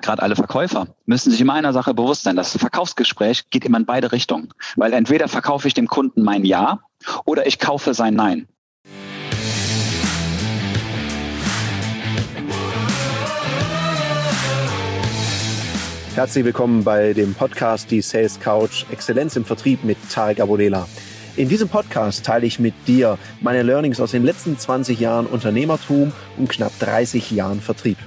gerade alle Verkäufer, müssen sich immer einer Sache bewusst sein. Das Verkaufsgespräch geht immer in beide Richtungen. Weil entweder verkaufe ich dem Kunden mein Ja oder ich kaufe sein Nein. Herzlich willkommen bei dem Podcast Die Sales Couch Exzellenz im Vertrieb mit Tarek Abodela. In diesem Podcast teile ich mit dir meine Learnings aus den letzten 20 Jahren Unternehmertum und knapp 30 Jahren Vertrieb.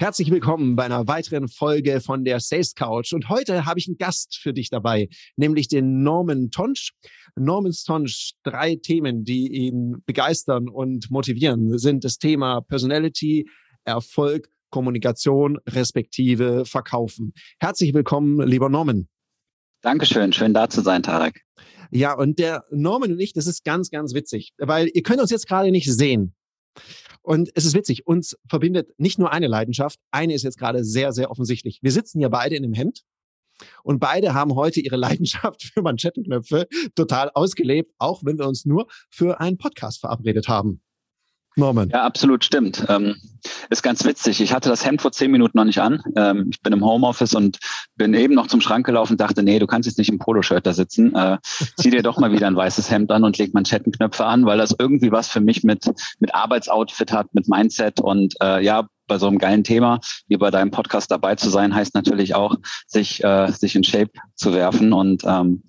Herzlich willkommen bei einer weiteren Folge von der Sales Couch. Und heute habe ich einen Gast für dich dabei, nämlich den Norman Tonsch. Norman Tonsch, drei Themen, die ihn begeistern und motivieren, sind das Thema Personality, Erfolg, Kommunikation, respektive Verkaufen. Herzlich willkommen, lieber Norman. Dankeschön, schön da zu sein, Tarek. Ja, und der Norman und ich, das ist ganz, ganz witzig, weil ihr könnt uns jetzt gerade nicht sehen. Und es ist witzig, uns verbindet nicht nur eine Leidenschaft, eine ist jetzt gerade sehr, sehr offensichtlich. Wir sitzen ja beide in einem Hemd und beide haben heute ihre Leidenschaft für Manschettenknöpfe total ausgelebt, auch wenn wir uns nur für einen Podcast verabredet haben. Norman. Ja, absolut stimmt. Ähm, ist ganz witzig. Ich hatte das Hemd vor zehn Minuten noch nicht an. Ähm, ich bin im Homeoffice und bin eben noch zum Schrank gelaufen und dachte, nee, du kannst jetzt nicht im Poloshirt da sitzen. Äh, zieh dir doch mal wieder ein weißes Hemd an und leg Manschettenknöpfe an, weil das irgendwie was für mich mit, mit Arbeitsoutfit hat, mit Mindset und äh, ja, bei so einem geilen Thema wie bei deinem Podcast dabei zu sein, heißt natürlich auch, sich, äh, sich in Shape zu werfen und ähm,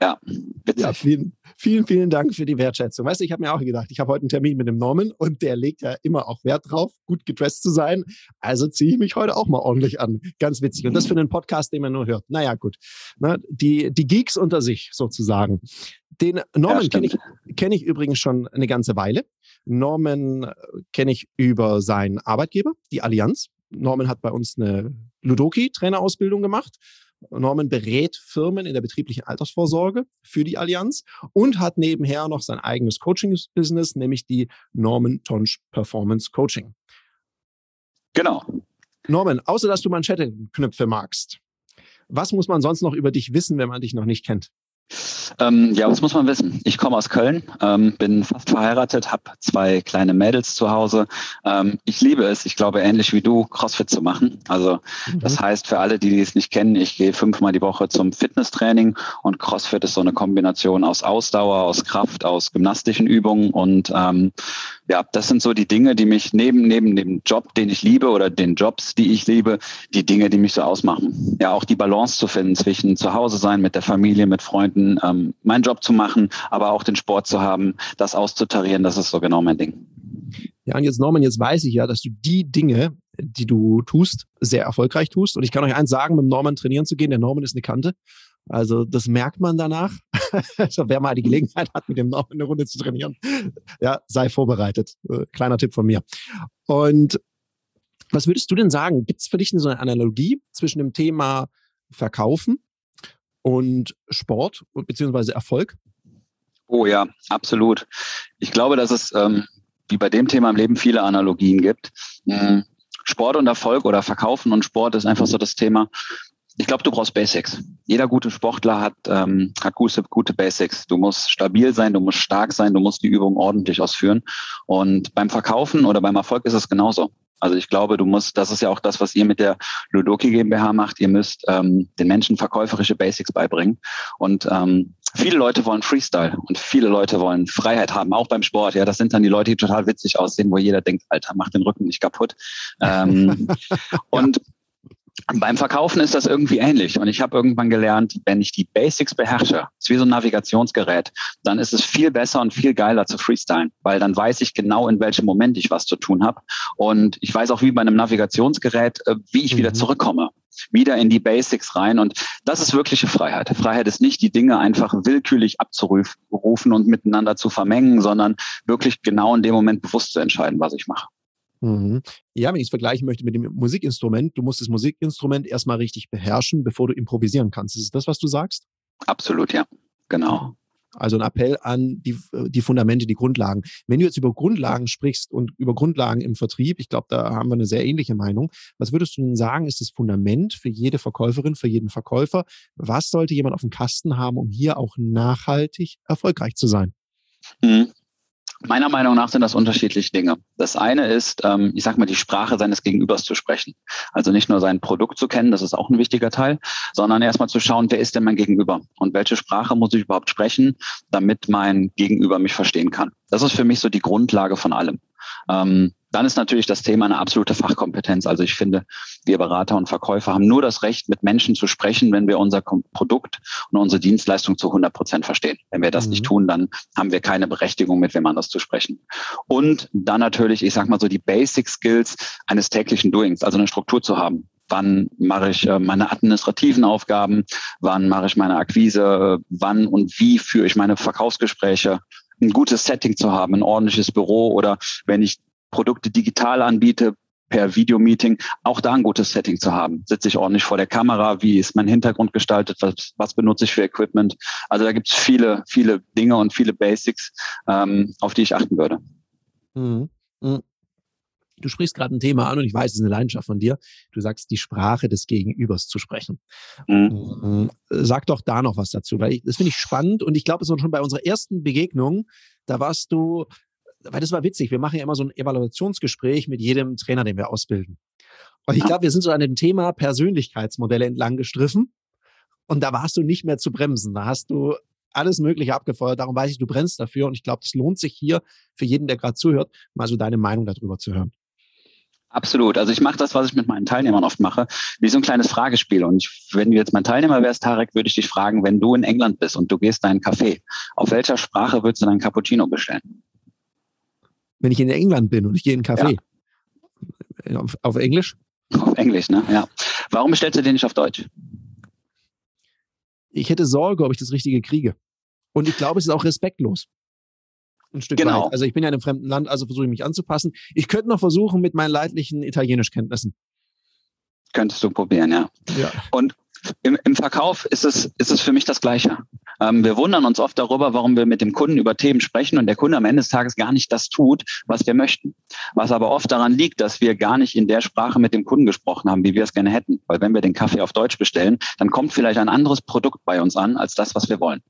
ja, witzig. Ja, vielen, vielen, vielen Dank für die Wertschätzung. Weißt du, ich habe mir auch gedacht, ich habe heute einen Termin mit dem Norman und der legt ja immer auch Wert drauf, gut gedresst zu sein. Also ziehe ich mich heute auch mal ordentlich an. Ganz witzig. Und das für einen Podcast, den man nur hört. Naja, gut. Na, die, die Geeks unter sich sozusagen. Den Norman ja, kenne ich, kenn ich übrigens schon eine ganze Weile. Norman äh, kenne ich über seinen Arbeitgeber, die Allianz. Norman hat bei uns eine Ludoki-Trainerausbildung gemacht Norman berät Firmen in der betrieblichen Altersvorsorge für die Allianz und hat nebenher noch sein eigenes Coaching-Business, nämlich die Norman Tonsch Performance Coaching. Genau. Norman, außer dass du Manschettenknöpfe magst, was muss man sonst noch über dich wissen, wenn man dich noch nicht kennt? Ähm, ja, was muss man wissen? Ich komme aus Köln, ähm, bin fast verheiratet, habe zwei kleine Mädels zu Hause. Ähm, ich liebe es, ich glaube ähnlich wie du, CrossFit zu machen. Also mhm. das heißt für alle, die es nicht kennen, ich gehe fünfmal die Woche zum Fitnesstraining und CrossFit ist so eine Kombination aus Ausdauer, aus Kraft, aus gymnastischen Übungen und ähm, ja, das sind so die Dinge, die mich neben, neben dem Job, den ich liebe oder den Jobs, die ich liebe, die Dinge, die mich so ausmachen. Ja, auch die Balance zu finden zwischen zu Hause sein, mit der Familie, mit Freunden, ähm, meinen Job zu machen, aber auch den Sport zu haben, das auszutarieren, das ist so genau mein Ding. Ja, und jetzt Norman, jetzt weiß ich ja, dass du die Dinge, die du tust, sehr erfolgreich tust. Und ich kann euch eins sagen, mit Norman trainieren zu gehen, der Norman ist eine Kante. Also das merkt man danach. also wer mal die Gelegenheit hat, mit dem Norman eine Runde zu trainieren, ja, sei vorbereitet. Äh, kleiner Tipp von mir. Und was würdest du denn sagen? Gibt es für dich so eine Analogie zwischen dem Thema Verkaufen und Sport beziehungsweise Erfolg? Oh ja, absolut. Ich glaube, dass es ähm, wie bei dem Thema im Leben viele Analogien gibt. Mhm. Sport und Erfolg oder Verkaufen und Sport ist einfach so das Thema. Ich glaube, du brauchst Basics. Jeder gute Sportler hat, ähm, hat gute, gute Basics. Du musst stabil sein, du musst stark sein, du musst die Übung ordentlich ausführen. Und beim Verkaufen oder beim Erfolg ist es genauso. Also ich glaube, du musst, das ist ja auch das, was ihr mit der Ludoki GmbH macht. Ihr müsst ähm, den Menschen verkäuferische Basics beibringen. Und ähm, viele Leute wollen Freestyle und viele Leute wollen Freiheit haben, auch beim Sport. Ja, das sind dann die Leute, die total witzig aussehen, wo jeder denkt, Alter, mach den Rücken nicht kaputt. Ähm, und beim Verkaufen ist das irgendwie ähnlich. Und ich habe irgendwann gelernt, wenn ich die Basics beherrsche, ist wie so ein Navigationsgerät, dann ist es viel besser und viel geiler zu freestylen, weil dann weiß ich genau, in welchem Moment ich was zu tun habe. Und ich weiß auch wie bei einem Navigationsgerät, äh, wie ich mhm. wieder zurückkomme wieder in die Basics rein. Und das ist wirkliche Freiheit. Freiheit ist nicht, die Dinge einfach willkürlich abzurufen und miteinander zu vermengen, sondern wirklich genau in dem Moment bewusst zu entscheiden, was ich mache. Mhm. Ja, wenn ich es vergleichen möchte mit dem Musikinstrument, du musst das Musikinstrument erstmal richtig beherrschen, bevor du improvisieren kannst. Ist das, was du sagst? Absolut, ja. Genau. Also ein Appell an die, die Fundamente, die Grundlagen. Wenn du jetzt über Grundlagen sprichst und über Grundlagen im Vertrieb, ich glaube, da haben wir eine sehr ähnliche Meinung. Was würdest du denn sagen, ist das Fundament für jede Verkäuferin, für jeden Verkäufer? Was sollte jemand auf dem Kasten haben, um hier auch nachhaltig erfolgreich zu sein? Mhm. Meiner Meinung nach sind das unterschiedliche Dinge. Das eine ist, ähm, ich sag mal, die Sprache seines Gegenübers zu sprechen. Also nicht nur sein Produkt zu kennen, das ist auch ein wichtiger Teil, sondern erstmal zu schauen, wer ist denn mein Gegenüber und welche Sprache muss ich überhaupt sprechen, damit mein Gegenüber mich verstehen kann. Das ist für mich so die Grundlage von allem. Ähm, dann ist natürlich das Thema eine absolute Fachkompetenz. Also ich finde, wir Berater und Verkäufer haben nur das Recht, mit Menschen zu sprechen, wenn wir unser Produkt und unsere Dienstleistung zu 100 Prozent verstehen. Wenn wir das mhm. nicht tun, dann haben wir keine Berechtigung, mit wem anders zu sprechen. Und dann natürlich, ich sag mal so, die Basic Skills eines täglichen Doings, also eine Struktur zu haben wann mache ich äh, meine administrativen Aufgaben, wann mache ich meine Akquise, wann und wie führe ich meine Verkaufsgespräche, ein gutes Setting zu haben, ein ordentliches Büro oder wenn ich Produkte digital anbiete, per Videomeeting, auch da ein gutes Setting zu haben. Sitze ich ordentlich vor der Kamera? Wie ist mein Hintergrund gestaltet? Was, was benutze ich für Equipment? Also da gibt es viele, viele Dinge und viele Basics, ähm, auf die ich achten würde. Mhm. mhm. Du sprichst gerade ein Thema an und ich weiß, es ist eine Leidenschaft von dir. Du sagst, die Sprache des Gegenübers zu sprechen. Mhm. mhm. Sag doch da noch was dazu, weil ich, das finde ich spannend und ich glaube, es war schon bei unserer ersten Begegnung, da warst du weil das war witzig. Wir machen ja immer so ein Evaluationsgespräch mit jedem Trainer, den wir ausbilden. Und ich glaube, wir sind so an dem Thema Persönlichkeitsmodelle entlang gestriffen. Und da warst du nicht mehr zu bremsen. Da hast du alles Mögliche abgefeuert. Darum weiß ich, du brennst dafür. Und ich glaube, das lohnt sich hier für jeden, der gerade zuhört, mal so deine Meinung darüber zu hören. Absolut. Also ich mache das, was ich mit meinen Teilnehmern oft mache, wie so ein kleines Fragespiel. Und ich, wenn du jetzt mein Teilnehmer wärst, Tarek, würde ich dich fragen, wenn du in England bist und du gehst deinen Kaffee, auf welcher Sprache würdest du deinen Cappuccino bestellen? Wenn ich in England bin und ich gehe in einen Café. Ja. Auf, auf, Englisch? Auf Englisch, ne? Ja. Warum bestellst du den nicht auf Deutsch? Ich hätte Sorge, ob ich das Richtige kriege. Und ich glaube, es ist auch respektlos. Ein Stück genau. weit. Also ich bin ja in einem fremden Land, also versuche ich mich anzupassen. Ich könnte noch versuchen mit meinen leidlichen Italienischkenntnissen. Könntest du probieren, ja. ja. Und im, Im Verkauf ist es, ist es für mich das Gleiche. Ähm, wir wundern uns oft darüber, warum wir mit dem Kunden über Themen sprechen und der Kunde am Ende des Tages gar nicht das tut, was wir möchten. Was aber oft daran liegt, dass wir gar nicht in der Sprache mit dem Kunden gesprochen haben, wie wir es gerne hätten. Weil wenn wir den Kaffee auf Deutsch bestellen, dann kommt vielleicht ein anderes Produkt bei uns an, als das, was wir wollen.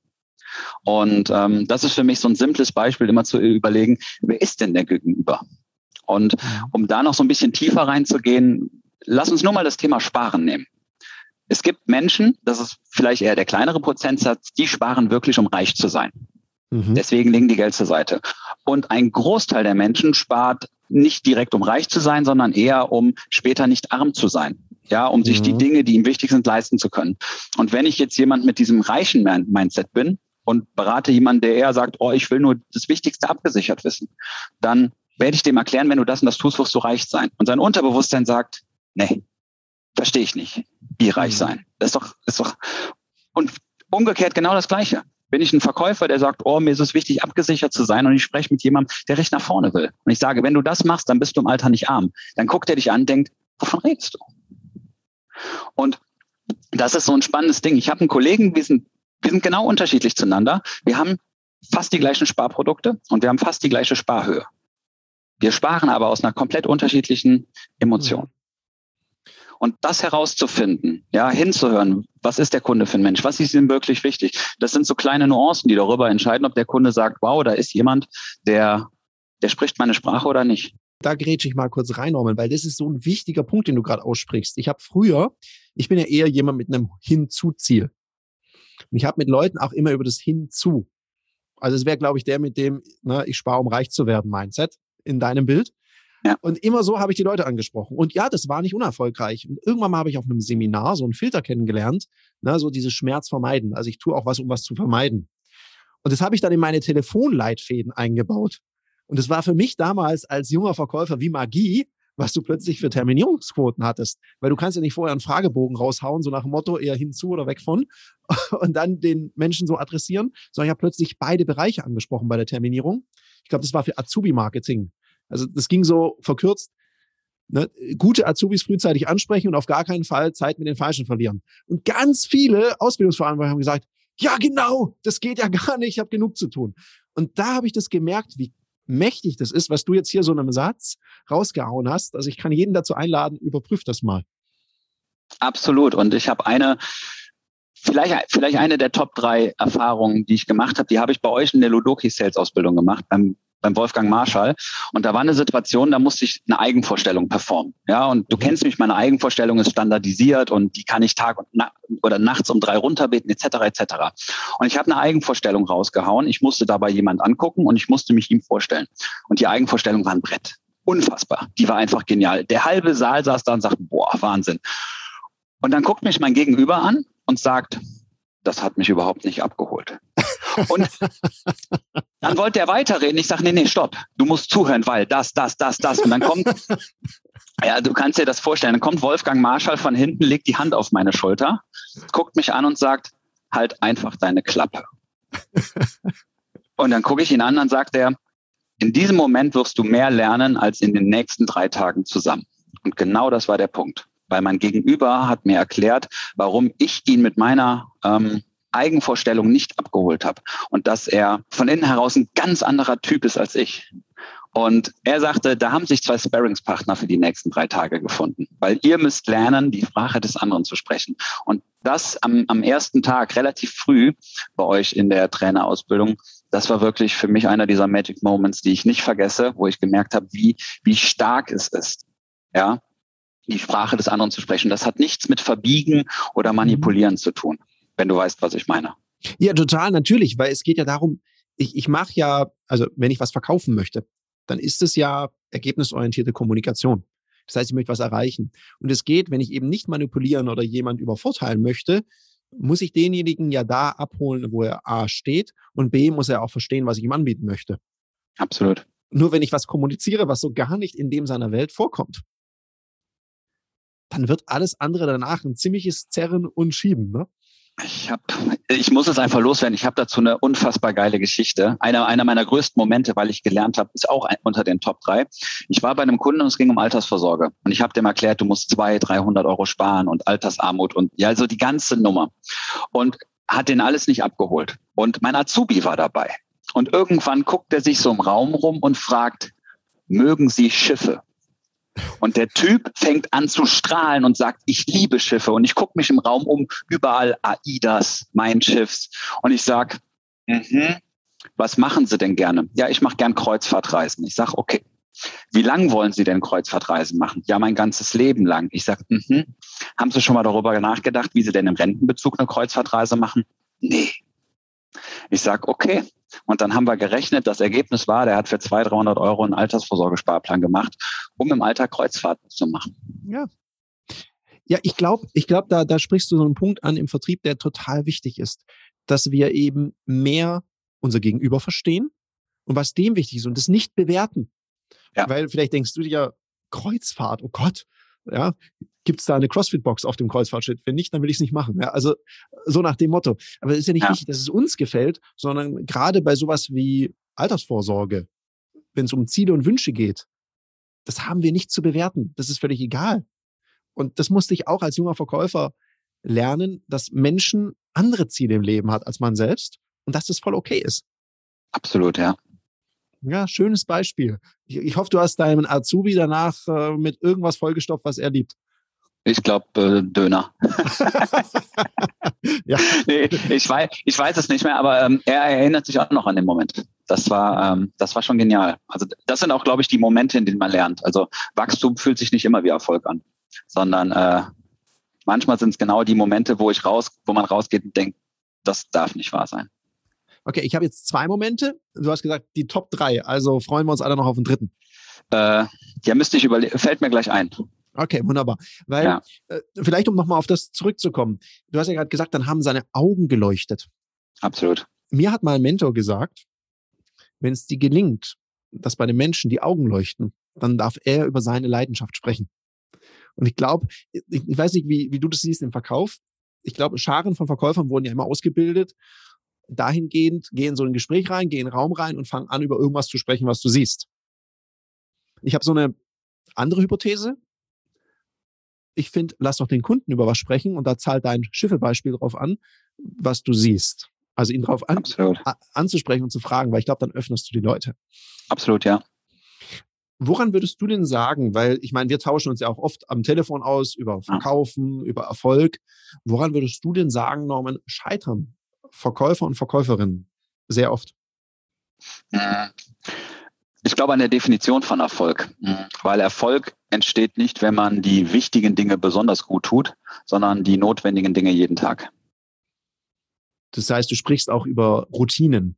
Und ähm, das ist für mich so ein simples Beispiel, immer zu überlegen, wer ist denn der Gegenüber? Und um da noch so ein bisschen tiefer reinzugehen, lass uns nur mal das Thema Sparen nehmen. Es gibt Menschen, das ist vielleicht eher der kleinere Prozentsatz, die sparen wirklich, um reich zu sein. Mhm. Deswegen legen die Geld zur Seite. Und ein Großteil der Menschen spart nicht direkt, um reich zu sein, sondern eher, um später nicht arm zu sein. Ja, um mhm. sich die mhm. Dinge, die ihm wichtig sind, leisten zu können. Und wenn ich jetzt jemand mit diesem reichen Mindset bin und berate jemanden, der eher sagt, oh, ich will nur das Wichtigste abgesichert wissen, dann werde ich dem erklären, wenn du das und das tust, wirst du reich sein. Und sein Unterbewusstsein sagt, nee, verstehe ich nicht wie reich mhm. sein. Das ist doch, ist doch, und umgekehrt genau das Gleiche. Bin ich ein Verkäufer, der sagt, oh, mir ist es wichtig, abgesichert zu sein und ich spreche mit jemandem, der recht nach vorne will. Und ich sage, wenn du das machst, dann bist du im Alter nicht arm. Dann guckt er dich an, denkt, wovon redest du? Und das ist so ein spannendes Ding. Ich habe einen Kollegen, wir sind, wir sind genau unterschiedlich zueinander. Wir haben fast die gleichen Sparprodukte und wir haben fast die gleiche Sparhöhe. Wir sparen aber aus einer komplett unterschiedlichen Emotion. Und das herauszufinden, ja, hinzuhören, was ist der Kunde für ein Mensch, was ist ihm wirklich wichtig, das sind so kleine Nuancen, die darüber entscheiden, ob der Kunde sagt, wow, da ist jemand, der, der spricht meine Sprache oder nicht. Da grätsche ich mal kurz rein, Norman, weil das ist so ein wichtiger Punkt, den du gerade aussprichst. Ich habe früher, ich bin ja eher jemand mit einem Hinzu-Ziel. Und ich habe mit Leuten auch immer über das Hinzu. Also es wäre, glaube ich, der mit dem, ne, ich spare, um reich zu werden, Mindset in deinem Bild. Und immer so habe ich die Leute angesprochen. Und ja, das war nicht unerfolgreich. Und irgendwann mal habe ich auf einem Seminar so einen Filter kennengelernt, ne, so dieses Schmerz vermeiden. Also ich tue auch was, um was zu vermeiden. Und das habe ich dann in meine Telefonleitfäden eingebaut. Und das war für mich damals als junger Verkäufer wie Magie, was du plötzlich für Terminierungsquoten hattest. Weil du kannst ja nicht vorher einen Fragebogen raushauen, so nach dem Motto eher hinzu oder weg von und dann den Menschen so adressieren, sondern ich habe plötzlich beide Bereiche angesprochen bei der Terminierung. Ich glaube, das war für Azubi-Marketing also das ging so verkürzt. Ne, gute Azubis frühzeitig ansprechen und auf gar keinen Fall Zeit mit den Falschen verlieren. Und ganz viele Ausbildungsverantwortliche haben gesagt, ja genau, das geht ja gar nicht, ich habe genug zu tun. Und da habe ich das gemerkt, wie mächtig das ist, was du jetzt hier so in einem Satz rausgehauen hast. Also ich kann jeden dazu einladen, überprüf das mal. Absolut. Und ich habe eine, vielleicht, vielleicht eine der Top drei Erfahrungen, die ich gemacht habe, die habe ich bei euch in der Ludoki Sales Ausbildung gemacht, beim beim Wolfgang Marschall. Und da war eine Situation, da musste ich eine Eigenvorstellung performen. Ja, und du kennst mich, meine Eigenvorstellung ist standardisiert und die kann ich Tag und na oder nachts um drei runterbeten, etc. etc. Und ich habe eine Eigenvorstellung rausgehauen. Ich musste dabei jemand angucken und ich musste mich ihm vorstellen. Und die Eigenvorstellung war ein Brett. Unfassbar. Die war einfach genial. Der halbe Saal saß da und sagte, boah, Wahnsinn. Und dann guckt mich mein Gegenüber an und sagt, das hat mich überhaupt nicht abgeholt. Und dann wollte er weiterreden. Ich sage, nee, nee, stopp. Du musst zuhören, weil das, das, das, das. Und dann kommt, ja, du kannst dir das vorstellen. Dann kommt Wolfgang Marschall von hinten, legt die Hand auf meine Schulter, guckt mich an und sagt, halt einfach deine Klappe. Und dann gucke ich ihn an, dann sagt er, in diesem Moment wirst du mehr lernen als in den nächsten drei Tagen zusammen. Und genau das war der Punkt weil mein Gegenüber hat mir erklärt, warum ich ihn mit meiner ähm, Eigenvorstellung nicht abgeholt habe und dass er von innen heraus ein ganz anderer Typ ist als ich. Und er sagte, da haben sich zwei Sparringspartner für die nächsten drei Tage gefunden, weil ihr müsst lernen, die Sprache des anderen zu sprechen. Und das am, am ersten Tag, relativ früh bei euch in der Trainerausbildung, das war wirklich für mich einer dieser Magic Moments, die ich nicht vergesse, wo ich gemerkt habe, wie, wie stark es ist. Ja, die Sprache des anderen zu sprechen. Das hat nichts mit Verbiegen oder Manipulieren zu tun, wenn du weißt, was ich meine. Ja, total, natürlich, weil es geht ja darum, ich, ich mache ja, also wenn ich was verkaufen möchte, dann ist es ja ergebnisorientierte Kommunikation. Das heißt, ich möchte was erreichen. Und es geht, wenn ich eben nicht manipulieren oder jemand übervorteilen möchte, muss ich denjenigen ja da abholen, wo er A steht und B muss er auch verstehen, was ich ihm anbieten möchte. Absolut. Nur wenn ich was kommuniziere, was so gar nicht in dem seiner Welt vorkommt, dann wird alles andere danach ein ziemliches Zerren und Schieben. Ne? Ich hab, ich muss es einfach loswerden. Ich habe dazu eine unfassbar geile Geschichte. Einer, einer meiner größten Momente, weil ich gelernt habe, ist auch ein, unter den Top drei. Ich war bei einem Kunden und es ging um Altersvorsorge. Und ich habe dem erklärt, du musst zwei, 300 Euro sparen und Altersarmut und ja, also die ganze Nummer. Und hat den alles nicht abgeholt. Und mein Azubi war dabei. Und irgendwann guckt er sich so im Raum rum und fragt, mögen Sie Schiffe? Und der Typ fängt an zu strahlen und sagt, ich liebe Schiffe. Und ich gucke mich im Raum um, überall AIDAS, mein Schiffs. Und ich sag, mhm, was machen Sie denn gerne? Ja, ich mache gern Kreuzfahrtreisen. Ich sag, okay. Wie lang wollen Sie denn Kreuzfahrtreisen machen? Ja, mein ganzes Leben lang. Ich sag, mhm. haben Sie schon mal darüber nachgedacht, wie Sie denn im Rentenbezug eine Kreuzfahrtreise machen? Nee. Ich sag, okay, und dann haben wir gerechnet, das Ergebnis war, der hat für 200, 300 Euro einen Altersvorsorgesparplan gemacht, um im Alter Kreuzfahrten zu machen. Ja. Ja, ich glaube, ich glaube, da, da sprichst du so einen Punkt an im Vertrieb, der total wichtig ist, dass wir eben mehr unser Gegenüber verstehen und was dem wichtig ist und das nicht bewerten. Ja. Weil vielleicht denkst du dir, Kreuzfahrt, oh Gott, ja, gibt es da eine CrossFit-Box auf dem Kreuzfahrtschiff? Wenn nicht, dann will ich es nicht machen. Ja, also so nach dem Motto. Aber es ist ja nicht ja. wichtig, dass es uns gefällt, sondern gerade bei sowas wie Altersvorsorge, wenn es um Ziele und Wünsche geht, das haben wir nicht zu bewerten. Das ist völlig egal. Und das musste ich auch als junger Verkäufer lernen, dass Menschen andere Ziele im Leben hat als man selbst und dass das voll okay ist. Absolut, ja. Ja, schönes Beispiel. Ich, ich hoffe, du hast deinen Azubi danach äh, mit irgendwas vollgestopft, was er liebt. Ich glaube äh, Döner. ja. Nee, ich weiß, ich weiß es nicht mehr, aber ähm, er erinnert sich auch noch an den Moment. Das war, ähm, das war schon genial. Also das sind auch, glaube ich, die Momente, in denen man lernt. Also Wachstum fühlt sich nicht immer wie Erfolg an, sondern äh, manchmal sind es genau die Momente, wo ich raus, wo man rausgeht und denkt, das darf nicht wahr sein. Okay, ich habe jetzt zwei Momente. Du hast gesagt, die Top drei. Also freuen wir uns alle noch auf den dritten. Äh, ja, müsste ich überlegen. Fällt mir gleich ein. Okay, wunderbar. Weil, ja. äh, vielleicht um nochmal auf das zurückzukommen. Du hast ja gerade gesagt, dann haben seine Augen geleuchtet. Absolut. Mir hat mal ein Mentor gesagt, wenn es dir gelingt, dass bei den Menschen die Augen leuchten, dann darf er über seine Leidenschaft sprechen. Und ich glaube, ich, ich, weiß nicht, wie, wie du das siehst im Verkauf. Ich glaube, Scharen von Verkäufern wurden ja immer ausgebildet. Dahingehend, gehen so ein Gespräch rein, gehen Raum rein und fangen an, über irgendwas zu sprechen, was du siehst. Ich habe so eine andere Hypothese, ich finde, lass doch den Kunden über was sprechen und da zahlt dein Schiffebeispiel drauf an, was du siehst. Also ihn darauf an, anzusprechen und zu fragen, weil ich glaube, dann öffnest du die Leute. Absolut, ja. Woran würdest du denn sagen, weil ich meine, wir tauschen uns ja auch oft am Telefon aus über Verkaufen, ja. über Erfolg. Woran würdest du denn sagen, Norman, scheitern Verkäufer und Verkäuferinnen sehr oft? Ich glaube an der Definition von Erfolg, mhm. weil Erfolg entsteht nicht, wenn man die wichtigen Dinge besonders gut tut, sondern die notwendigen Dinge jeden Tag. Das heißt, du sprichst auch über Routinen.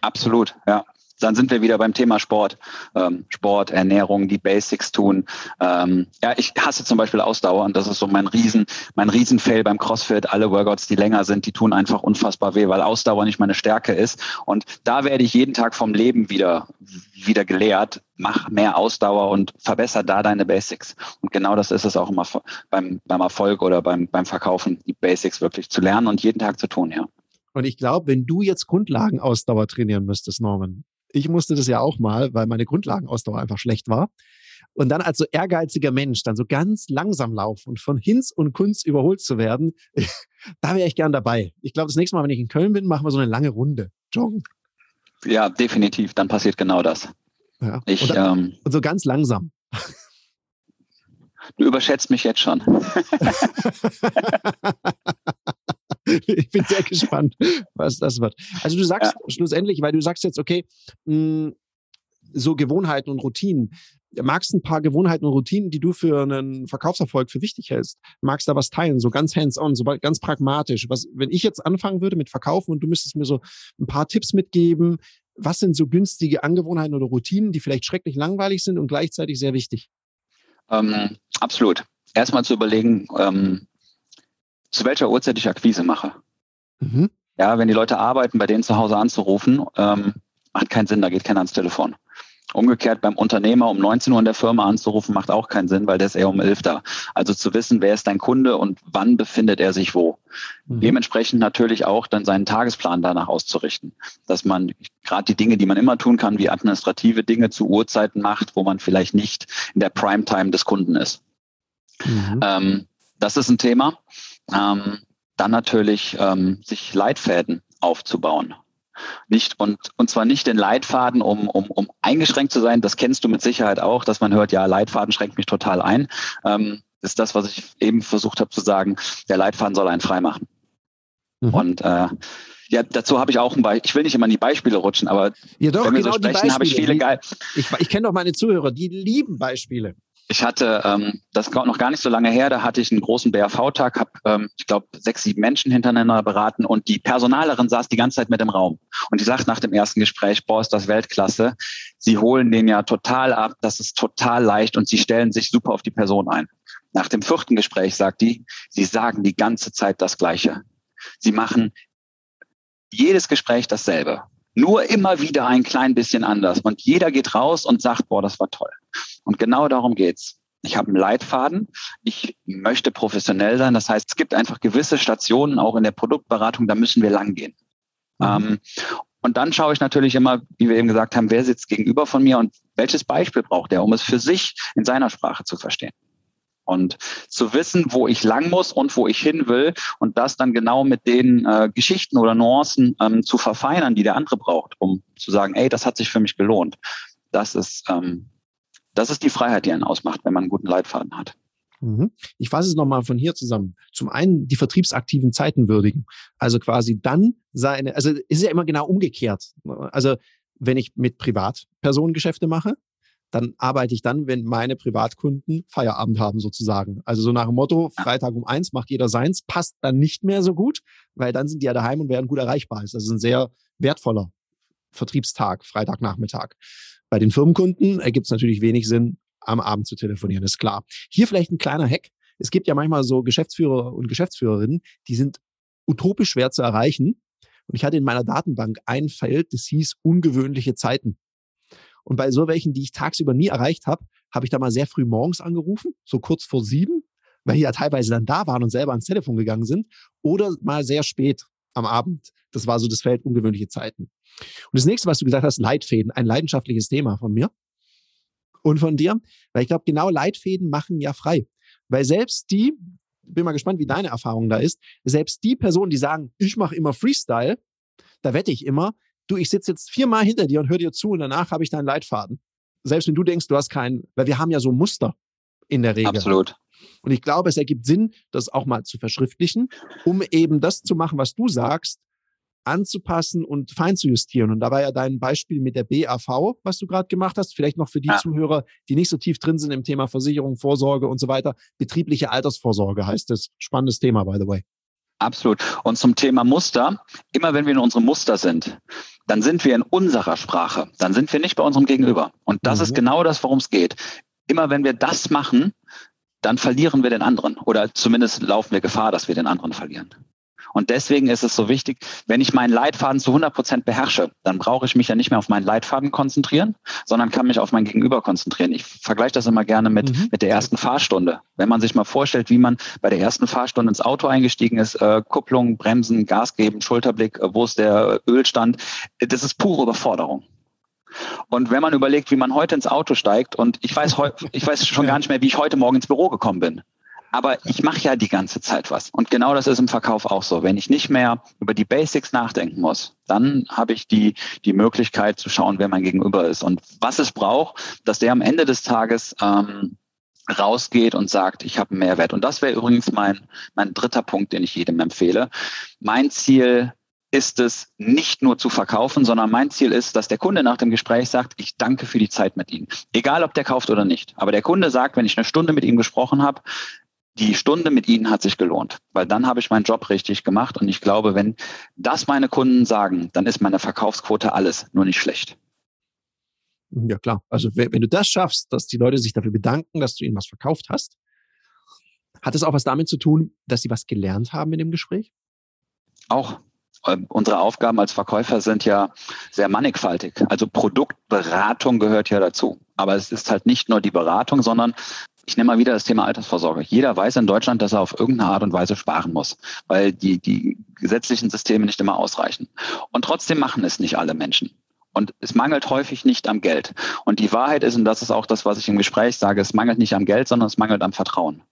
Absolut, ja dann sind wir wieder beim Thema Sport. Ähm, Sport, Ernährung, die Basics tun. Ähm, ja, ich hasse zum Beispiel Ausdauer und das ist so mein Riesen, mein Riesenfail beim CrossFit. Alle Workouts, die länger sind, die tun einfach unfassbar weh, weil Ausdauer nicht meine Stärke ist. Und da werde ich jeden Tag vom Leben wieder, wieder gelehrt. Mach mehr Ausdauer und verbessere da deine Basics. Und genau das ist es auch immer beim, beim Erfolg oder beim, beim Verkaufen, die Basics wirklich zu lernen und jeden Tag zu tun, ja. Und ich glaube, wenn du jetzt Grundlagenausdauer trainieren müsstest, Norman, ich musste das ja auch mal, weil meine Grundlagenausdauer einfach schlecht war. Und dann als so ehrgeiziger Mensch dann so ganz langsam laufen und von Hinz und Kunz überholt zu werden, da wäre ich gern dabei. Ich glaube, das nächste Mal, wenn ich in Köln bin, machen wir so eine lange Runde. Joggen. Ja, definitiv. Dann passiert genau das. Ja. Ich, und, dann, ähm, und so ganz langsam. Du überschätzt mich jetzt schon. ich bin sehr gespannt, was das wird. Also du sagst ja. schlussendlich, weil du sagst jetzt, okay, mh, hm, so Gewohnheiten und Routinen. Magst ein paar Gewohnheiten und Routinen, die du für einen Verkaufserfolg für wichtig hältst? Magst da was teilen, so ganz hands-on, so ganz pragmatisch? Was, wenn ich jetzt anfangen würde mit Verkaufen und du müsstest mir so ein paar Tipps mitgeben, was sind so günstige Angewohnheiten oder Routinen, die vielleicht schrecklich langweilig sind und gleichzeitig sehr wichtig? Ähm, absolut. Erstmal zu überlegen, ähm, zu welcher Uhrzeit ich Akquise mache. Mhm. Ja, wenn die Leute arbeiten, bei denen zu Hause anzurufen, ähm, macht keinen Sinn, da geht keiner ans Telefon. Umgekehrt beim Unternehmer um 19 Uhr in der Firma anzurufen, macht auch keinen Sinn, weil der ist eher um 11 da. Also zu wissen, wer ist dein Kunde und wann befindet er sich wo. Mhm. Dementsprechend natürlich auch dann seinen Tagesplan danach auszurichten. Dass man gerade die Dinge, die man immer tun kann, wie administrative Dinge zu Uhrzeiten macht, wo man vielleicht nicht in der Primetime des Kunden ist. Mhm. Ähm, das ist ein Thema. Ähm, dann natürlich ähm, sich Leitfäden aufzubauen. Nicht, und, und zwar nicht den Leitfaden, um, um, um eingeschränkt zu sein. Das kennst du mit Sicherheit auch, dass man hört, ja, Leitfaden schränkt mich total ein. Ähm, ist das, was ich eben versucht habe zu sagen, der Leitfaden soll einen frei machen. Mhm. Und äh, ja, dazu habe ich auch ein Beispiel. Ich will nicht immer in die Beispiele rutschen, aber ja, doch, wenn wir genau so sprechen, habe ich viele geil. Ich, ich kenne doch meine Zuhörer, die lieben Beispiele. Ich hatte, ähm, das noch gar nicht so lange her, da hatte ich einen großen BRV-Tag, habe, ähm, ich glaube, sechs, sieben Menschen hintereinander beraten und die Personalerin saß die ganze Zeit mit im Raum. Und die sagt nach dem ersten Gespräch, boah, ist das Weltklasse. Sie holen den ja total ab, das ist total leicht und sie stellen sich super auf die Person ein. Nach dem vierten Gespräch sagt die, sie sagen die ganze Zeit das Gleiche. Sie machen jedes Gespräch dasselbe. Nur immer wieder ein klein bisschen anders. Und jeder geht raus und sagt, boah, das war toll. Und genau darum geht's. Ich habe einen Leitfaden. Ich möchte professionell sein. Das heißt, es gibt einfach gewisse Stationen auch in der Produktberatung, da müssen wir lang gehen. Mhm. Ähm, und dann schaue ich natürlich immer, wie wir eben gesagt haben, wer sitzt gegenüber von mir und welches Beispiel braucht er, um es für sich in seiner Sprache zu verstehen. Und zu wissen, wo ich lang muss und wo ich hin will und das dann genau mit den äh, Geschichten oder Nuancen ähm, zu verfeinern, die der andere braucht, um zu sagen, ey, das hat sich für mich gelohnt. Das ist ähm, das ist die Freiheit, die einen ausmacht, wenn man einen guten Leitfaden hat. Mhm. Ich fasse es nochmal von hier zusammen. Zum einen die vertriebsaktiven Zeiten würdigen. Also quasi dann seine, also ist ja immer genau umgekehrt. Also wenn ich mit Privatpersonengeschäfte mache, dann arbeite ich dann, wenn meine Privatkunden Feierabend haben sozusagen. Also so nach dem Motto, Freitag um eins macht jeder seins, passt dann nicht mehr so gut, weil dann sind die ja daheim und werden gut erreichbar. Das ist ein sehr wertvoller Vertriebstag, Freitagnachmittag. Bei den Firmenkunden ergibt es natürlich wenig Sinn, am Abend zu telefonieren, ist klar. Hier vielleicht ein kleiner Hack. Es gibt ja manchmal so Geschäftsführer und Geschäftsführerinnen, die sind utopisch schwer zu erreichen. Und ich hatte in meiner Datenbank ein Feld, das hieß ungewöhnliche Zeiten. Und bei so welchen, die ich tagsüber nie erreicht habe, habe ich da mal sehr früh morgens angerufen, so kurz vor sieben, weil die ja teilweise dann da waren und selber ans Telefon gegangen sind, oder mal sehr spät am Abend. Das war so das Feld ungewöhnliche Zeiten. Und das nächste, was du gesagt hast, Leitfäden, ein leidenschaftliches Thema von mir und von dir, weil ich glaube, genau Leitfäden machen ja frei. Weil selbst die, bin mal gespannt, wie deine Erfahrung da ist, selbst die Personen, die sagen, ich mache immer Freestyle, da wette ich immer, du, ich sitze jetzt viermal hinter dir und höre dir zu und danach habe ich deinen Leitfaden. Selbst wenn du denkst, du hast keinen, weil wir haben ja so Muster in der Regel. Absolut. Und ich glaube, es ergibt Sinn, das auch mal zu verschriftlichen, um eben das zu machen, was du sagst, anzupassen und fein zu justieren. Und da war ja dein Beispiel mit der BAV, was du gerade gemacht hast, vielleicht noch für die ja. Zuhörer, die nicht so tief drin sind im Thema Versicherung, Vorsorge und so weiter. Betriebliche Altersvorsorge heißt das. Spannendes Thema, by the way. Absolut. Und zum Thema Muster, immer wenn wir in unserem Muster sind, dann sind wir in unserer Sprache. Dann sind wir nicht bei unserem Gegenüber. Und das mhm. ist genau das, worum es geht. Immer wenn wir das machen, dann verlieren wir den anderen. Oder zumindest laufen wir Gefahr, dass wir den anderen verlieren. Und deswegen ist es so wichtig, wenn ich meinen Leitfaden zu 100 Prozent beherrsche, dann brauche ich mich ja nicht mehr auf meinen Leitfaden konzentrieren, sondern kann mich auf mein Gegenüber konzentrieren. Ich vergleiche das immer gerne mit, mhm. mit der ersten Fahrstunde. Wenn man sich mal vorstellt, wie man bei der ersten Fahrstunde ins Auto eingestiegen ist, äh, Kupplung, Bremsen, Gas geben, Schulterblick, äh, wo ist der Ölstand, das ist pure Überforderung. Und wenn man überlegt, wie man heute ins Auto steigt, und ich weiß, ich weiß schon gar nicht mehr, wie ich heute Morgen ins Büro gekommen bin. Aber ich mache ja die ganze Zeit was. Und genau das ist im Verkauf auch so. Wenn ich nicht mehr über die Basics nachdenken muss, dann habe ich die, die Möglichkeit zu schauen, wer mein Gegenüber ist und was es braucht, dass der am Ende des Tages ähm, rausgeht und sagt, ich habe einen Mehrwert. Und das wäre übrigens mein, mein dritter Punkt, den ich jedem empfehle. Mein Ziel ist es nicht nur zu verkaufen, sondern mein Ziel ist, dass der Kunde nach dem Gespräch sagt, ich danke für die Zeit mit Ihnen. Egal, ob der kauft oder nicht. Aber der Kunde sagt, wenn ich eine Stunde mit ihm gesprochen habe, die Stunde mit Ihnen hat sich gelohnt, weil dann habe ich meinen Job richtig gemacht. Und ich glaube, wenn das meine Kunden sagen, dann ist meine Verkaufsquote alles, nur nicht schlecht. Ja, klar. Also wenn, du das schaffst, dass die Leute sich dafür bedanken, dass du ihnen was verkauft hast, hat es auch was damit zu tun, dass sie was gelernt haben in dem Gespräch? Auch. Ähm, unsere Aufgaben als Verkäufer sind ja sehr mannigfaltig. Also Produktberatung gehört ja dazu. Aber es ist halt nicht nur die Beratung, sondern ich nehme mal wieder das Thema Altersvorsorge. Jeder weiß in Deutschland, dass er auf irgendeine Art und Weise sparen muss, weil die, die gesetzlichen Systeme nicht immer ausreichen. Und trotzdem machen es nicht alle Menschen. Und es mangelt häufig nicht am Geld. Und die Wahrheit ist, und das ist auch das, was ich im Gespräch sage, es mangelt nicht am Geld, sondern es mangelt am Vertrauen.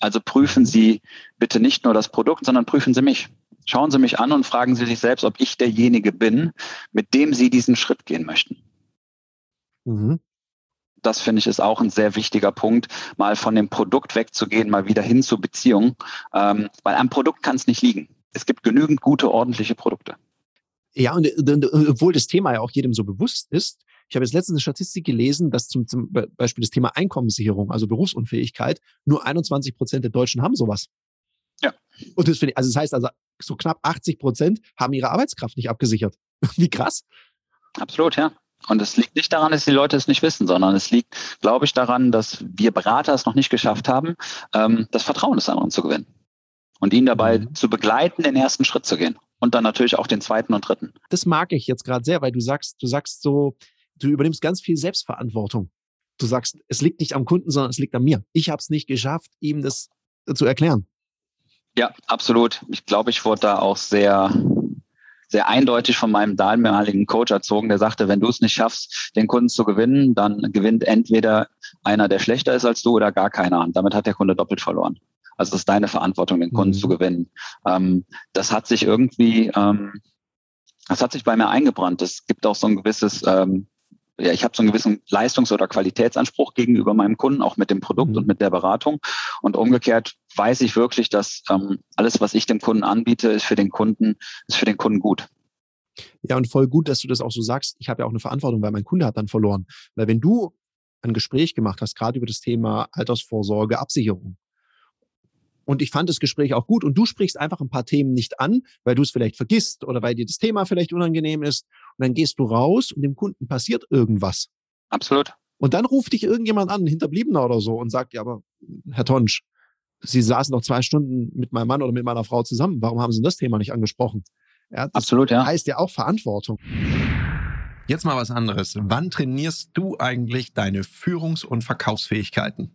Also prüfen Sie bitte nicht nur das Produkt, sondern prüfen Sie mich. Schauen Sie mich an und fragen Sie sich selbst, ob ich derjenige bin, mit dem Sie diesen Schritt gehen möchten. Mhm das finde ich ist auch ein sehr wichtiger Punkt, mal von dem Produkt wegzugehen, mal wieder hin zur Beziehung, ähm, weil am Produkt kann es nicht liegen. Es gibt genügend gute, ordentliche Produkte. Ja, und, und obwohl das Thema ja auch jedem so bewusst ist, ich habe jetzt letztens eine Statistik gelesen, dass zum, zum Beispiel das Thema Einkommenssicherung, also Berufsunfähigkeit, nur 21 Prozent der Deutschen haben sowas. Ja. Und das finde ich, also das heißt also, so knapp 80 Prozent haben ihre Arbeitskraft nicht abgesichert. Wie krass. Absolut, ja. Und es liegt nicht daran, dass die Leute es nicht wissen, sondern es liegt, glaube ich, daran, dass wir Berater es noch nicht geschafft haben, ähm, das Vertrauen des anderen zu gewinnen und ihn dabei mhm. zu begleiten, den ersten Schritt zu gehen und dann natürlich auch den zweiten und dritten. Das mag ich jetzt gerade sehr, weil du sagst, du sagst so, du übernimmst ganz viel Selbstverantwortung. Du sagst, es liegt nicht am Kunden, sondern es liegt an mir. Ich habe es nicht geschafft, ihm das zu erklären. Ja, absolut. Ich glaube, ich wurde da auch sehr sehr eindeutig von meinem damaligen Coach erzogen, der sagte, wenn du es nicht schaffst, den Kunden zu gewinnen, dann gewinnt entweder einer, der schlechter ist als du oder gar keiner. Und damit hat der Kunde doppelt verloren. Also es ist deine Verantwortung, den Kunden mhm. zu gewinnen. Ähm, das hat sich irgendwie, ähm, das hat sich bei mir eingebrannt. Es gibt auch so ein gewisses ähm, ja, ich habe so einen gewissen Leistungs- oder Qualitätsanspruch gegenüber meinem Kunden, auch mit dem Produkt mhm. und mit der Beratung. Und umgekehrt weiß ich wirklich, dass ähm, alles, was ich dem Kunden anbiete, ist für den Kunden, ist für den Kunden gut. Ja, und voll gut, dass du das auch so sagst. Ich habe ja auch eine Verantwortung, weil mein Kunde hat dann verloren. Weil wenn du ein Gespräch gemacht hast, gerade über das Thema Altersvorsorge, Absicherung, und ich fand das Gespräch auch gut. Und du sprichst einfach ein paar Themen nicht an, weil du es vielleicht vergisst oder weil dir das Thema vielleicht unangenehm ist. Und dann gehst du raus und dem Kunden passiert irgendwas. Absolut. Und dann ruft dich irgendjemand an, Hinterbliebener oder so, und sagt, ja, aber Herr Tonsch, Sie saßen noch zwei Stunden mit meinem Mann oder mit meiner Frau zusammen. Warum haben Sie das Thema nicht angesprochen? Ja, Absolut, ja. Heißt ja auch Verantwortung. Jetzt mal was anderes. Wann trainierst du eigentlich deine Führungs- und Verkaufsfähigkeiten?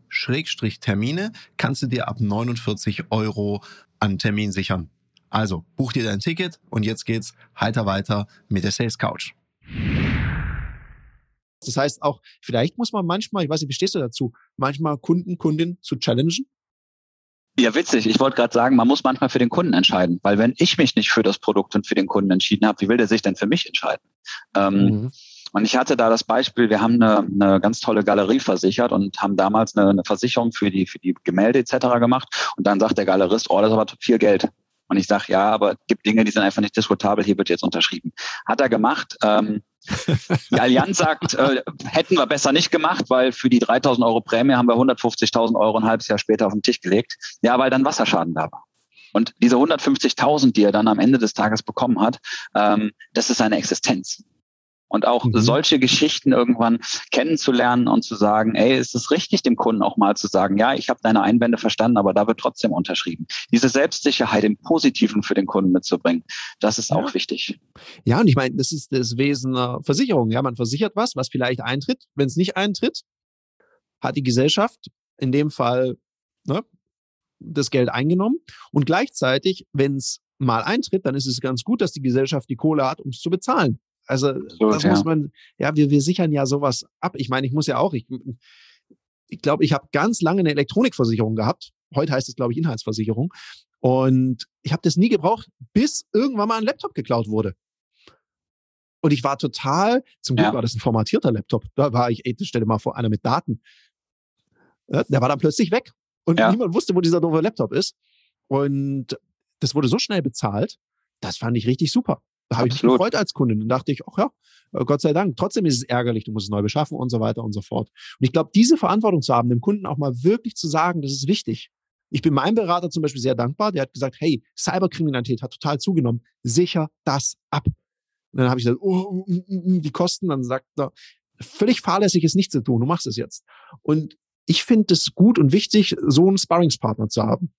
Schrägstrich Termine kannst du dir ab 49 Euro an Termin sichern. Also buch dir dein Ticket und jetzt geht's heiter weiter mit der Sales Couch. Das heißt auch, vielleicht muss man manchmal, ich weiß nicht, wie stehst du dazu, manchmal Kunden, Kundin zu challengen? Ja, witzig. Ich wollte gerade sagen, man muss manchmal für den Kunden entscheiden, weil wenn ich mich nicht für das Produkt und für den Kunden entschieden habe, wie will der sich denn für mich entscheiden? Ähm, mhm. Und ich hatte da das Beispiel, wir haben eine, eine ganz tolle Galerie versichert und haben damals eine, eine Versicherung für die, für die Gemälde etc. gemacht. Und dann sagt der Galerist, oh, das ist aber viel Geld. Und ich sage, ja, aber es gibt Dinge, die sind einfach nicht diskutabel, hier wird jetzt unterschrieben. Hat er gemacht. Ähm, die Allianz sagt, äh, hätten wir besser nicht gemacht, weil für die 3000 Euro Prämie haben wir 150.000 Euro ein halbes Jahr später auf den Tisch gelegt. Ja, weil dann Wasserschaden da war. Und diese 150.000, die er dann am Ende des Tages bekommen hat, ähm, das ist seine Existenz. Und auch mhm. solche Geschichten irgendwann kennenzulernen und zu sagen, ey, ist es richtig, dem Kunden auch mal zu sagen, ja, ich habe deine Einwände verstanden, aber da wird trotzdem unterschrieben. Diese Selbstsicherheit im Positiven für den Kunden mitzubringen, das ist ja. auch wichtig. Ja, und ich meine, das ist das Wesen einer Versicherung. Ja, man versichert was, was vielleicht eintritt. Wenn es nicht eintritt, hat die Gesellschaft in dem Fall ne, das Geld eingenommen. Und gleichzeitig, wenn es mal eintritt, dann ist es ganz gut, dass die Gesellschaft die Kohle hat, um es zu bezahlen. Also Absolut, das ja. muss man, ja, wir, wir sichern ja sowas ab. Ich meine, ich muss ja auch, ich, ich glaube, ich habe ganz lange eine Elektronikversicherung gehabt. Heute heißt es, glaube ich, Inhaltsversicherung. Und ich habe das nie gebraucht, bis irgendwann mal ein Laptop geklaut wurde. Und ich war total, zum Glück ja. war das ein formatierter Laptop. Da war ich, ey, stell dir mal vor, einer mit Daten. Der war dann plötzlich weg. Und ja. niemand wusste, wo dieser doofe Laptop ist. Und das wurde so schnell bezahlt, das fand ich richtig super. Da habe ich mich gefreut als Kundin. Dann dachte ich, ach ja, äh, Gott sei Dank. Trotzdem ist es ärgerlich, du musst es neu beschaffen und so weiter und so fort. Und ich glaube, diese Verantwortung zu haben, dem Kunden auch mal wirklich zu sagen, das ist wichtig. Ich bin meinem Berater zum Beispiel sehr dankbar. Der hat gesagt, hey, Cyberkriminalität hat total zugenommen. Sicher das ab. Und dann habe ich gesagt, oh, mm, mm, mm, die Kosten. Dann sagt er, völlig fahrlässig ist nicht zu tun. Du machst es jetzt. Und ich finde es gut und wichtig, so einen Sparringspartner zu haben.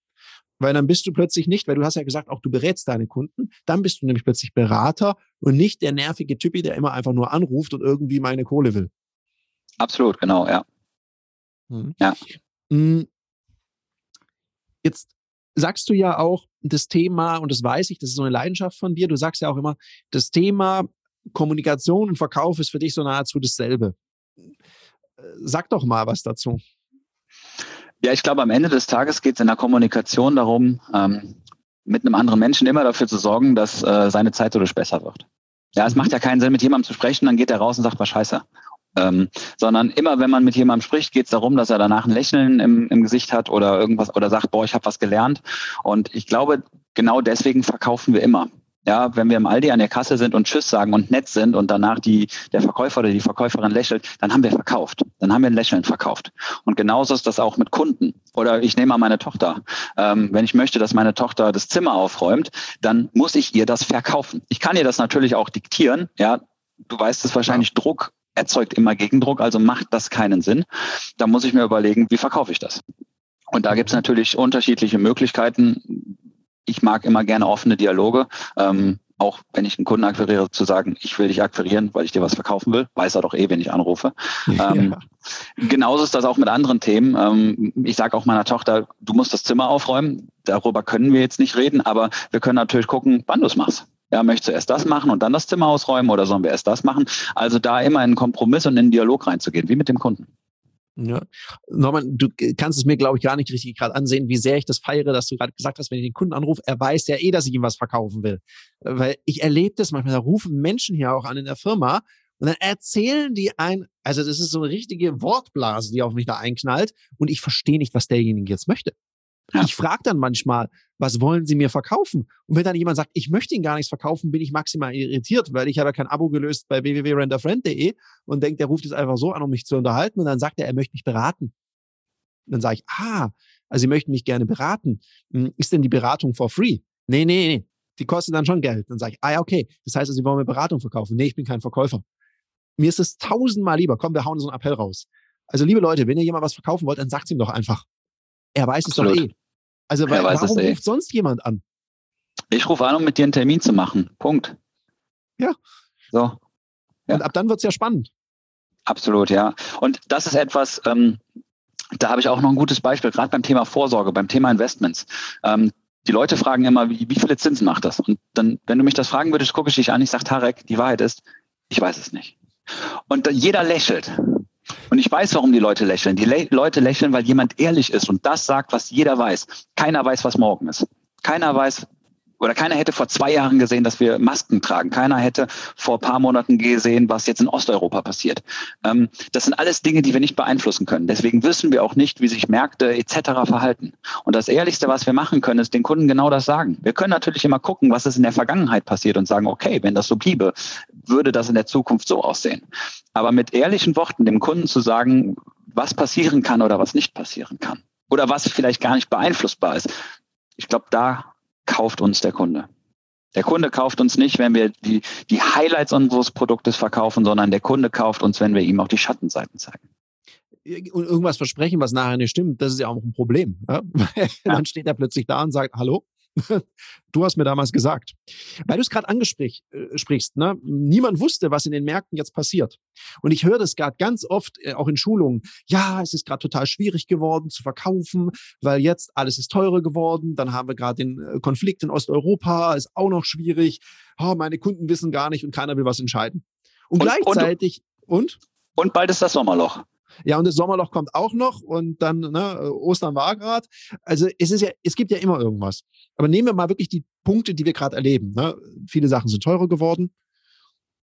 Weil dann bist du plötzlich nicht, weil du hast ja gesagt, auch du berätst deine Kunden, dann bist du nämlich plötzlich Berater und nicht der nervige Typi, der immer einfach nur anruft und irgendwie meine Kohle will. Absolut, genau, ja. Hm. Ja. Hm. Jetzt sagst du ja auch das Thema, und das weiß ich, das ist so eine Leidenschaft von dir, du sagst ja auch immer, das Thema Kommunikation und Verkauf ist für dich so nahezu dasselbe. Sag doch mal was dazu. Ja, ich glaube, am Ende des Tages geht es in der Kommunikation darum, ähm, mit einem anderen Menschen immer dafür zu sorgen, dass äh, seine Zeit dadurch besser wird. Ja, es macht ja keinen Sinn, mit jemandem zu sprechen, dann geht er raus und sagt, was scheiße. Ähm, sondern immer, wenn man mit jemandem spricht, geht es darum, dass er danach ein Lächeln im, im Gesicht hat oder irgendwas oder sagt, boah, ich habe was gelernt. Und ich glaube, genau deswegen verkaufen wir immer. Ja, wenn wir im Aldi an der Kasse sind und Tschüss sagen und nett sind und danach die, der Verkäufer oder die Verkäuferin lächelt, dann haben wir verkauft. Dann haben wir ein Lächeln verkauft. Und genauso ist das auch mit Kunden. Oder ich nehme mal meine Tochter. Ähm, wenn ich möchte, dass meine Tochter das Zimmer aufräumt, dann muss ich ihr das verkaufen. Ich kann ihr das natürlich auch diktieren. Ja, du weißt es wahrscheinlich, Druck erzeugt immer Gegendruck, also macht das keinen Sinn. Da muss ich mir überlegen, wie verkaufe ich das? Und da gibt es natürlich unterschiedliche Möglichkeiten ich mag immer gerne offene Dialoge. Ähm, auch wenn ich einen Kunden akquiriere, zu sagen, ich will dich akquirieren, weil ich dir was verkaufen will, weiß er doch eh, wenn ich anrufe. Ähm, ja. Genauso ist das auch mit anderen Themen. Ähm, ich sage auch meiner Tochter, du musst das Zimmer aufräumen. Darüber können wir jetzt nicht reden, aber wir können natürlich gucken, wann du es machst. Ja, möchtest du erst das machen und dann das Zimmer ausräumen oder sollen wir erst das machen? Also da immer in einen Kompromiss und in einen Dialog reinzugehen, wie mit dem Kunden. Ja. Norman, du kannst es mir, glaube ich, gar nicht richtig gerade ansehen, wie sehr ich das feiere, dass du gerade gesagt hast, wenn ich den Kunden anrufe, er weiß ja eh, dass ich ihm was verkaufen will. Weil ich erlebe das manchmal, da rufen Menschen hier auch an in der Firma und dann erzählen die ein, also das ist so eine richtige Wortblase, die auf mich da einknallt und ich verstehe nicht, was derjenige jetzt möchte. Ja. Ich frage dann manchmal, was wollen Sie mir verkaufen? Und wenn dann jemand sagt, ich möchte Ihnen gar nichts verkaufen, bin ich maximal irritiert, weil ich habe ja kein Abo gelöst bei www.renderfriend.de und denkt, der ruft jetzt einfach so an, um mich zu unterhalten und dann sagt er, er möchte mich beraten. Und dann sage ich, ah, also Sie möchten mich gerne beraten. Hm, ist denn die Beratung for free? Nee, nee, nee. Die kostet dann schon Geld. Dann sage ich, ah ja, okay. Das heißt, also, Sie wollen mir Beratung verkaufen. Nee, ich bin kein Verkäufer. Mir ist es tausendmal lieber. Komm, wir hauen so einen Appell raus. Also, liebe Leute, wenn ihr jemand was verkaufen wollt, dann sagt es ihm doch einfach. Er weiß Absolut. es doch eh. Also weil, warum es, ruft sonst jemand an? Ich rufe an, um mit dir einen Termin zu machen. Punkt. Ja. So. Ja. Und ab dann wird es ja spannend. Absolut, ja. Und das ist etwas, ähm, da habe ich auch noch ein gutes Beispiel, gerade beim Thema Vorsorge, beim Thema Investments. Ähm, die Leute fragen immer, wie, wie viele Zinsen macht das? Und dann, wenn du mich das fragen würdest, gucke ich dich an, ich sage, Tarek, die Wahrheit ist, ich weiß es nicht. Und jeder lächelt. Ich weiß, warum die Leute lächeln. Die Le Leute lächeln, weil jemand ehrlich ist und das sagt, was jeder weiß. Keiner weiß, was morgen ist. Keiner weiß, oder keiner hätte vor zwei Jahren gesehen, dass wir Masken tragen. Keiner hätte vor paar Monaten gesehen, was jetzt in Osteuropa passiert. Ähm, das sind alles Dinge, die wir nicht beeinflussen können. Deswegen wissen wir auch nicht, wie sich Märkte etc. verhalten. Und das Ehrlichste, was wir machen können, ist den Kunden genau das sagen. Wir können natürlich immer gucken, was ist in der Vergangenheit passiert und sagen, okay, wenn das so bliebe, würde das in der Zukunft so aussehen. Aber mit ehrlichen Worten dem Kunden zu sagen, was passieren kann oder was nicht passieren kann. Oder was vielleicht gar nicht beeinflussbar ist. Ich glaube, da kauft uns der Kunde. Der Kunde kauft uns nicht, wenn wir die, die Highlights unseres Produktes verkaufen, sondern der Kunde kauft uns, wenn wir ihm auch die Schattenseiten zeigen. Und irgendwas versprechen, was nachher nicht stimmt, das ist ja auch ein Problem. Ja? Dann steht er plötzlich da und sagt, hallo, Du hast mir damals gesagt. Weil du es gerade angesprichst, äh, ne? niemand wusste, was in den Märkten jetzt passiert. Und ich höre das gerade ganz oft, äh, auch in Schulungen. Ja, es ist gerade total schwierig geworden zu verkaufen, weil jetzt alles ist teurer geworden. Dann haben wir gerade den äh, Konflikt in Osteuropa, ist auch noch schwierig. Oh, meine Kunden wissen gar nicht und keiner will was entscheiden. Und, und gleichzeitig, und? Und bald ist das Sommerloch. Ja, und das Sommerloch kommt auch noch und dann ne, Ostern war gerade. Also es ist ja, es gibt ja immer irgendwas. Aber nehmen wir mal wirklich die Punkte, die wir gerade erleben. Ne? Viele Sachen sind teurer geworden.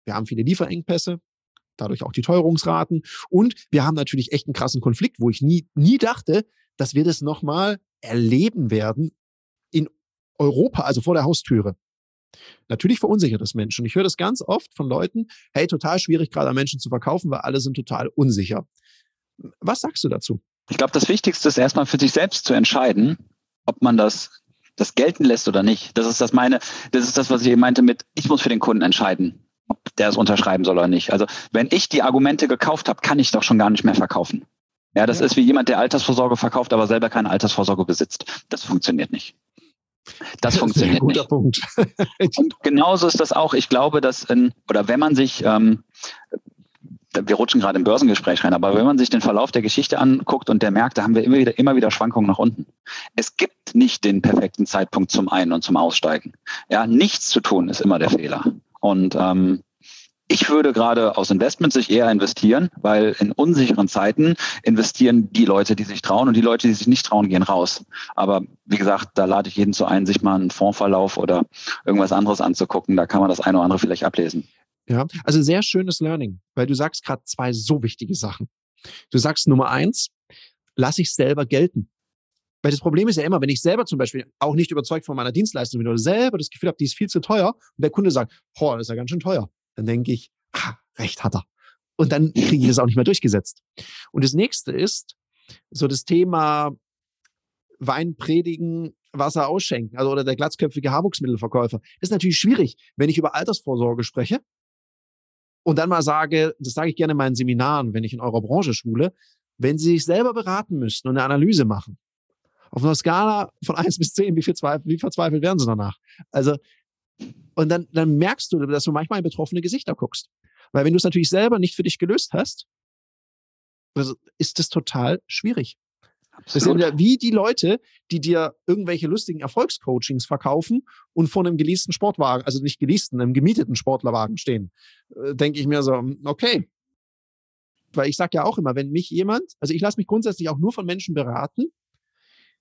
Wir haben viele Lieferengpässe, dadurch auch die Teuerungsraten. Und wir haben natürlich echt einen krassen Konflikt, wo ich nie, nie dachte, dass wir das nochmal erleben werden in Europa, also vor der Haustüre. Natürlich verunsichert das Menschen. Ich höre das ganz oft von Leuten, hey, total schwierig gerade an Menschen zu verkaufen, weil alle sind total unsicher. Was sagst du dazu? Ich glaube, das Wichtigste ist erstmal für sich selbst zu entscheiden, ob man das, das gelten lässt oder nicht. Das ist das meine, das ist das, was ich eben meinte mit, ich muss für den Kunden entscheiden, ob der es unterschreiben soll oder nicht. Also wenn ich die Argumente gekauft habe, kann ich doch schon gar nicht mehr verkaufen. Ja, das ja. ist wie jemand, der Altersvorsorge verkauft, aber selber keine Altersvorsorge besitzt. Das funktioniert nicht. Das, das funktioniert guter nicht. Punkt. Und genauso ist das auch. Ich glaube, dass in, oder wenn man sich ähm, wir rutschen gerade im Börsengespräch rein, aber wenn man sich den Verlauf der Geschichte anguckt und der Märkte, haben wir immer wieder, immer wieder Schwankungen nach unten. Es gibt nicht den perfekten Zeitpunkt zum Ein- und zum Aussteigen. Ja, nichts zu tun ist immer der Fehler. Und ähm, ich würde gerade aus Investment sich eher investieren, weil in unsicheren Zeiten investieren die Leute, die sich trauen und die Leute, die sich nicht trauen, gehen raus. Aber wie gesagt, da lade ich jeden zu ein, sich mal einen Fondsverlauf oder irgendwas anderes anzugucken. Da kann man das eine oder andere vielleicht ablesen. Ja, also sehr schönes Learning, weil du sagst gerade zwei so wichtige Sachen. Du sagst Nummer eins, lass ich selber gelten. Weil das Problem ist ja immer, wenn ich selber zum Beispiel auch nicht überzeugt von meiner Dienstleistung bin oder selber das Gefühl habe, die ist viel zu teuer und der Kunde sagt, boah, das ist ja ganz schön teuer, dann denke ich, ah, recht hat er. Und dann kriege ich das auch nicht mehr durchgesetzt. Und das nächste ist so das Thema Wein predigen, Wasser ausschenken, also oder der glatzköpfige Haarwuchsmittelverkäufer. Das ist natürlich schwierig, wenn ich über Altersvorsorge spreche und dann mal sage, das sage ich gerne in meinen Seminaren, wenn ich in eurer Branche schule, wenn Sie sich selber beraten müssten und eine Analyse machen, auf einer Skala von eins bis zehn, wie, viel Zweifel, wie verzweifelt werden Sie danach? Also, und dann, dann merkst du, dass du manchmal in betroffene Gesichter guckst. Weil wenn du es natürlich selber nicht für dich gelöst hast, ist das total schwierig. Das sind ja wie die Leute, die dir irgendwelche lustigen Erfolgscoachings verkaufen und vor einem geleasten Sportwagen, also nicht geleasten, einem gemieteten Sportlerwagen stehen. Äh, Denke ich mir so, hm, okay. Weil ich sage ja auch immer, wenn mich jemand, also ich lasse mich grundsätzlich auch nur von Menschen beraten,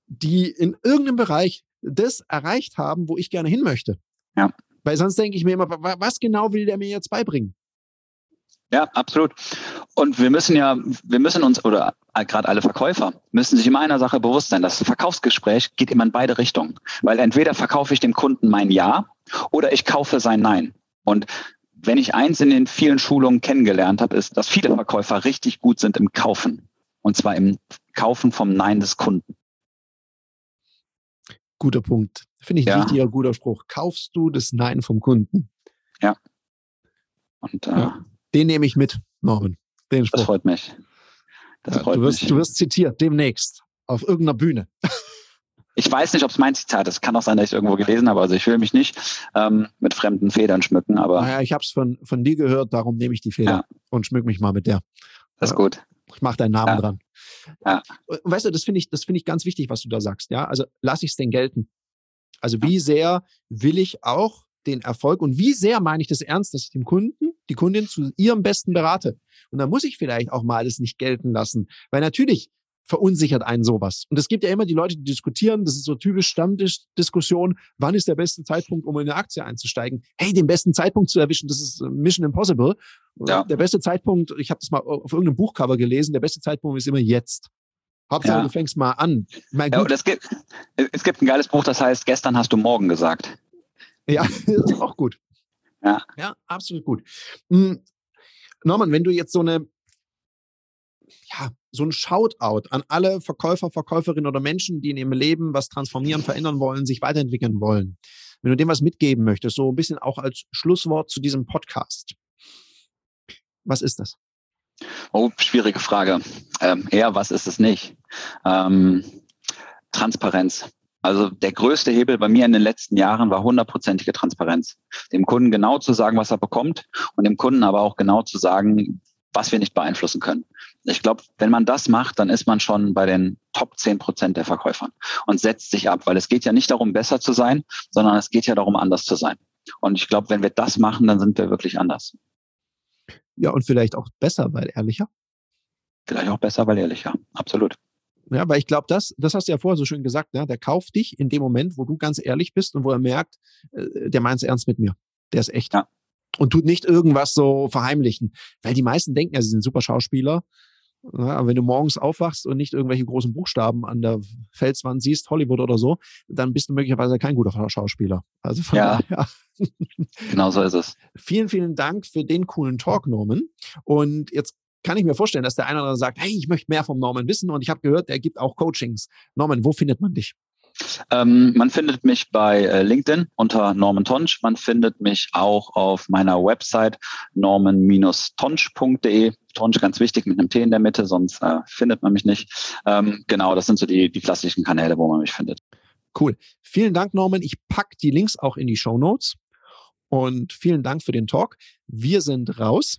die in irgendeinem Bereich das erreicht haben, wo ich gerne hin möchte. Ja. Weil sonst denke ich mir immer, was genau will der mir jetzt beibringen? Ja, absolut. Und wir müssen ja, wir müssen uns, oder gerade alle Verkäufer, müssen sich immer einer Sache bewusst sein. Das Verkaufsgespräch geht immer in beide Richtungen. Weil entweder verkaufe ich dem Kunden mein Ja oder ich kaufe sein Nein. Und wenn ich eins in den vielen Schulungen kennengelernt habe, ist, dass viele Verkäufer richtig gut sind im Kaufen. Und zwar im Kaufen vom Nein des Kunden. Guter Punkt. Finde ich ein ja. richtiger guter Spruch. Kaufst du das Nein vom Kunden? Ja. Und äh, ja. Den nehme ich mit, Norman. Den Spruch. Das freut mich. Das freut du, wirst, mich. du wirst zitiert demnächst auf irgendeiner Bühne. Ich weiß nicht, ob es mein Zitat ist. Kann auch sein, dass ich es irgendwo gelesen habe. Also ich will mich nicht ähm, mit fremden Federn schmücken. Aber naja, ich habe es von, von dir gehört, darum nehme ich die Feder ja. und schmück mich mal mit der. Das ist gut. Ich mache deinen Namen ja. dran. Ja. Weißt du, das finde ich, das finde ich ganz wichtig, was du da sagst. Ja, also lass ich es denn gelten. Also wie sehr will ich auch den Erfolg und wie sehr meine ich das ernst, dass ich dem Kunden, die Kundin zu ihrem Besten berate. Und da muss ich vielleicht auch mal das nicht gelten lassen, weil natürlich verunsichert einen sowas. Und es gibt ja immer die Leute, die diskutieren, das ist so typisch Stammtischdiskussion, wann ist der beste Zeitpunkt, um in eine Aktie einzusteigen? Hey, den besten Zeitpunkt zu erwischen, das ist Mission Impossible. Ja. Der beste Zeitpunkt, ich habe das mal auf irgendeinem Buchcover gelesen, der beste Zeitpunkt ist immer jetzt. Hauptsache, ja. du fängst mal an. Mein, ja, es, gibt, es gibt ein geiles Buch, das heißt, gestern hast du morgen gesagt. Ja, das ist auch gut. Ja. Ja, absolut gut. Hm, Norman, wenn du jetzt so eine ja, so ein Shoutout an alle Verkäufer, Verkäuferinnen oder Menschen, die in ihrem Leben was transformieren, verändern wollen, sich weiterentwickeln wollen. Wenn du dem was mitgeben möchtest, so ein bisschen auch als Schlusswort zu diesem Podcast. Was ist das? Oh, schwierige Frage. Ähm, eher, was ist es nicht? Ähm, Transparenz. Also der größte Hebel bei mir in den letzten Jahren war hundertprozentige Transparenz. Dem Kunden genau zu sagen, was er bekommt und dem Kunden aber auch genau zu sagen, was wir nicht beeinflussen können. Ich glaube, wenn man das macht, dann ist man schon bei den Top 10 Prozent der Verkäufern und setzt sich ab, weil es geht ja nicht darum, besser zu sein, sondern es geht ja darum, anders zu sein. Und ich glaube, wenn wir das machen, dann sind wir wirklich anders. Ja, und vielleicht auch besser, weil ehrlicher. Vielleicht auch besser, weil ehrlicher. Absolut. Ja, weil ich glaube, das, das hast du ja vorher so schön gesagt, ne? der kauft dich in dem Moment, wo du ganz ehrlich bist und wo er merkt, äh, der meint es ernst mit mir. Der ist echt. Ja und tut nicht irgendwas so verheimlichen. Weil die meisten denken ja, sie sind super Schauspieler. Ja, aber wenn du morgens aufwachst und nicht irgendwelche großen Buchstaben an der Felswand siehst, Hollywood oder so, dann bist du möglicherweise kein guter Schauspieler. Also von ja, daher. genau so ist es. Vielen, vielen Dank für den coolen Talk, Norman. Und jetzt kann ich mir vorstellen, dass der eine oder andere sagt, hey, ich möchte mehr vom Norman wissen und ich habe gehört, er gibt auch Coachings. Norman, wo findet man dich? Ähm, man findet mich bei äh, LinkedIn unter Norman Tonsch. Man findet mich auch auf meiner Website norman-tonsch.de. Tonsch ganz wichtig mit einem T in der Mitte, sonst äh, findet man mich nicht. Ähm, genau, das sind so die, die klassischen Kanäle, wo man mich findet. Cool. Vielen Dank, Norman. Ich pack die Links auch in die Show Notes. Und vielen Dank für den Talk. Wir sind raus.